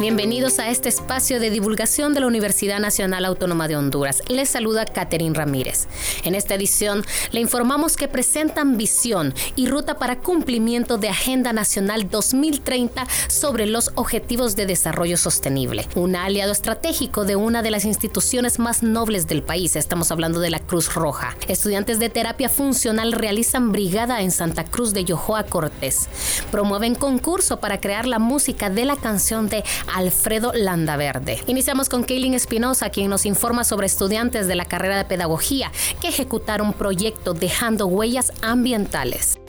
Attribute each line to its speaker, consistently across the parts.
Speaker 1: Bienvenidos a este espacio de divulgación de la Universidad Nacional Autónoma de Honduras. Les saluda Catherine Ramírez. En esta edición le informamos que presentan visión y ruta para cumplimiento de Agenda Nacional 2030 sobre los Objetivos de Desarrollo Sostenible, un aliado estratégico de una de las instituciones más nobles del país. Estamos hablando de la Cruz Roja. Estudiantes de terapia funcional realizan brigada en Santa Cruz de Yojoa Cortés. Promueven concurso para crear la música de la canción de Alfredo Landaverde. Iniciamos con Kaylin Espinosa, quien nos informa sobre estudiantes de la carrera de pedagogía que ejecutaron proyecto dejando huellas ambientales.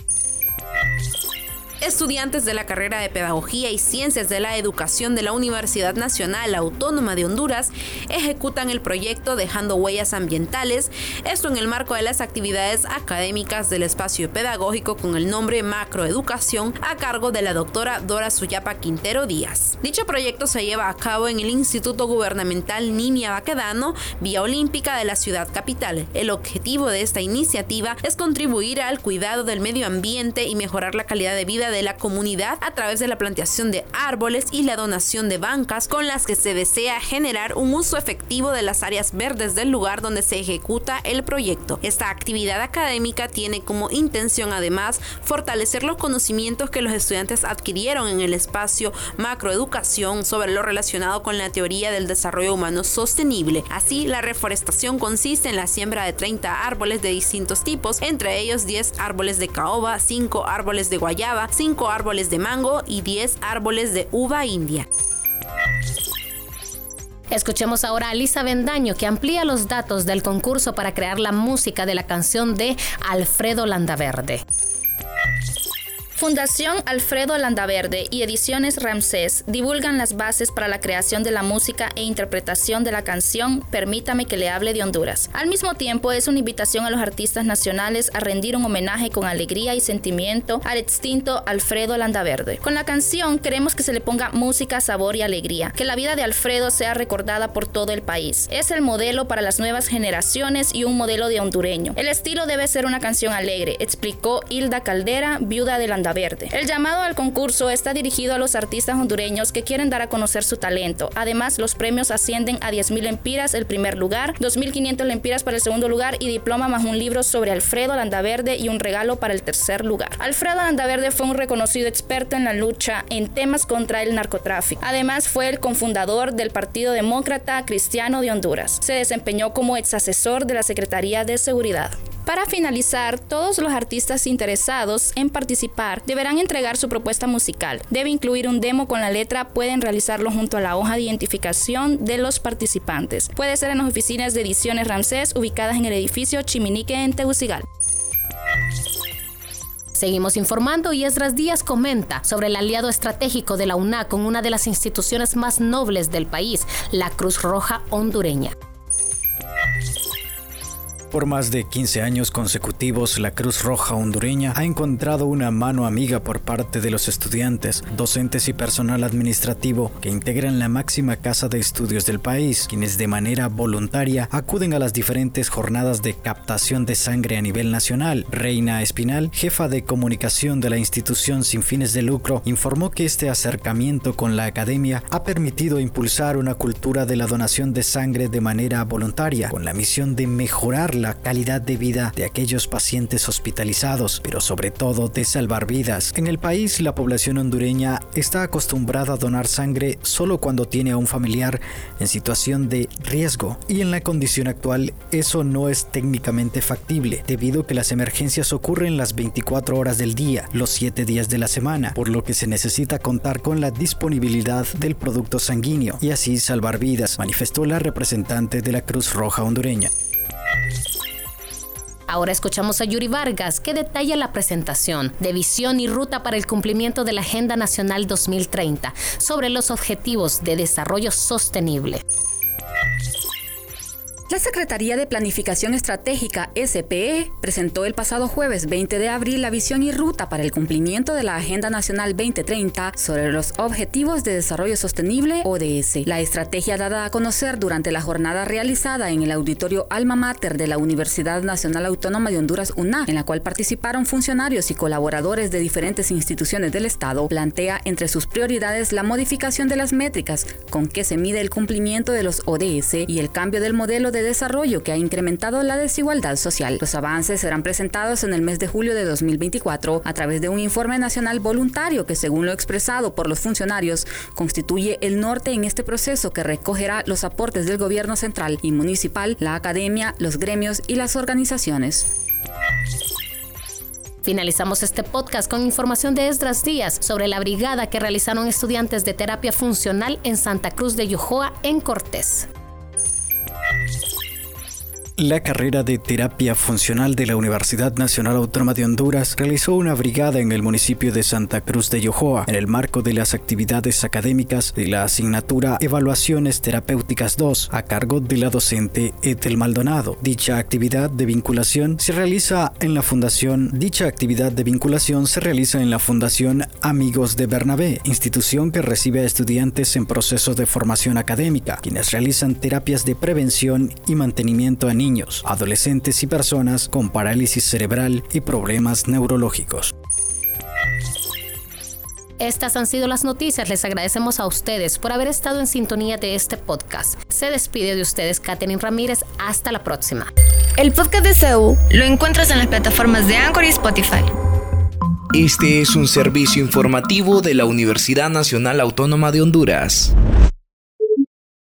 Speaker 2: Estudiantes de la carrera de Pedagogía y Ciencias de la Educación de la Universidad Nacional Autónoma de Honduras ejecutan el proyecto Dejando Huellas Ambientales, esto en el marco de las actividades académicas del espacio pedagógico con el nombre Macroeducación a cargo de la doctora Dora Suyapa Quintero Díaz. Dicho proyecto se lleva a cabo en el Instituto Gubernamental Niña Baquedano, Vía Olímpica de la ciudad capital. El objetivo de esta iniciativa es contribuir al cuidado del medio ambiente y mejorar la calidad de vida de la comunidad a través de la plantación de árboles y la donación de bancas con las que se desea generar un uso efectivo de las áreas verdes del lugar donde se ejecuta el proyecto. Esta actividad académica tiene como intención además fortalecer los conocimientos que los estudiantes adquirieron en el espacio macroeducación sobre lo relacionado con la teoría del desarrollo humano sostenible. Así, la reforestación consiste en la siembra de 30 árboles de distintos tipos, entre ellos 10 árboles de caoba, 5 árboles de guayaba, 5 árboles de mango y 10 árboles de uva india.
Speaker 1: Escuchemos ahora a Lisa Bendaño que amplía los datos del concurso para crear la música de la canción de Alfredo Landaverde.
Speaker 3: Fundación Alfredo Landaverde y Ediciones Ramsés divulgan las bases para la creación de la música e interpretación de la canción Permítame que le hable de Honduras. Al mismo tiempo es una invitación a los artistas nacionales a rendir un homenaje con alegría y sentimiento al extinto Alfredo Landaverde. Con la canción queremos que se le ponga música, sabor y alegría, que la vida de Alfredo sea recordada por todo el país. Es el modelo para las nuevas generaciones y un modelo de hondureño. El estilo debe ser una canción alegre, explicó Hilda Caldera, viuda de Landaverde El llamado al concurso está dirigido a los artistas hondureños que quieren dar a conocer su talento. Además, los premios ascienden a 10.000 lempiras el primer lugar, 2.500 lempiras para el segundo lugar y diploma más un libro sobre Alfredo Landaverde y un regalo para el tercer lugar. Alfredo Landaverde fue un reconocido experto en la lucha en temas contra el narcotráfico. Además, fue el cofundador del Partido Demócrata Cristiano de Honduras. Se desempeñó como ex asesor de la Secretaría de Seguridad. Para finalizar, todos los artistas interesados en participar deberán entregar su propuesta musical. Debe incluir un demo con la letra, pueden realizarlo junto a la hoja de identificación de los participantes. Puede ser en las oficinas de Ediciones Ramsés ubicadas en el edificio Chiminique en Tegucigalpa.
Speaker 1: Seguimos informando y Esdras Díaz comenta sobre el aliado estratégico de la UNA con una de las instituciones más nobles del país, la Cruz Roja hondureña.
Speaker 4: Por más de 15 años consecutivos, la Cruz Roja hondureña ha encontrado una mano amiga por parte de los estudiantes, docentes y personal administrativo que integran la máxima casa de estudios del país, quienes de manera voluntaria acuden a las diferentes jornadas de captación de sangre a nivel nacional. Reina Espinal, jefa de comunicación de la institución sin fines de lucro, informó que este acercamiento con la academia ha permitido impulsar una cultura de la donación de sangre de manera voluntaria, con la misión de mejorar la calidad de vida de aquellos pacientes hospitalizados, pero sobre todo de salvar vidas. En el país, la población hondureña está acostumbrada a donar sangre solo cuando tiene a un familiar en situación de riesgo, y en la condición actual eso no es técnicamente factible, debido a que las emergencias ocurren las 24 horas del día, los 7 días de la semana, por lo que se necesita contar con la disponibilidad del producto sanguíneo y así salvar vidas, manifestó la representante de la Cruz Roja hondureña.
Speaker 1: Ahora escuchamos a Yuri Vargas que detalla la presentación de visión y ruta para el cumplimiento de la Agenda Nacional 2030 sobre los objetivos de desarrollo sostenible.
Speaker 5: La Secretaría de Planificación Estratégica SPE presentó el pasado jueves 20 de abril la visión y ruta para el cumplimiento de la Agenda Nacional 2030 sobre los Objetivos de Desarrollo Sostenible ODS. La estrategia dada a conocer durante la jornada realizada en el auditorio Alma Mater de la Universidad Nacional Autónoma de Honduras UNA, en la cual participaron funcionarios y colaboradores de diferentes instituciones del Estado, plantea entre sus prioridades la modificación de las métricas con que se mide el cumplimiento de los ODS y el cambio del modelo de desarrollo que ha incrementado la desigualdad social. Los avances serán presentados en el mes de julio de 2024 a través de un informe nacional voluntario que, según lo expresado por los funcionarios, constituye el norte en este proceso que recogerá los aportes del gobierno central y municipal, la academia, los gremios y las organizaciones.
Speaker 1: Finalizamos este podcast con información de Esdras Díaz sobre la brigada que realizaron estudiantes de terapia funcional en Santa Cruz de Yojoa, en Cortés.
Speaker 4: La carrera de terapia funcional de la Universidad Nacional Autónoma de Honduras realizó una brigada en el municipio de Santa Cruz de Yojoa en el marco de las actividades académicas de la asignatura Evaluaciones Terapéuticas 2 a cargo de la docente Ethel Maldonado. Dicha actividad de vinculación se realiza en la Fundación Dicha actividad de vinculación se realiza en la Fundación Amigos de Bernabé, institución que recibe a estudiantes en proceso de formación académica, quienes realizan terapias de prevención y mantenimiento a niños adolescentes y personas con parálisis cerebral y problemas neurológicos.
Speaker 1: Estas han sido las noticias. Les agradecemos a ustedes por haber estado en sintonía de este podcast. Se despide de ustedes Katherine Ramírez. Hasta la próxima.
Speaker 6: El podcast de CEU lo encuentras en las plataformas de Anchor y Spotify.
Speaker 7: Este es un servicio informativo de la Universidad Nacional Autónoma de Honduras.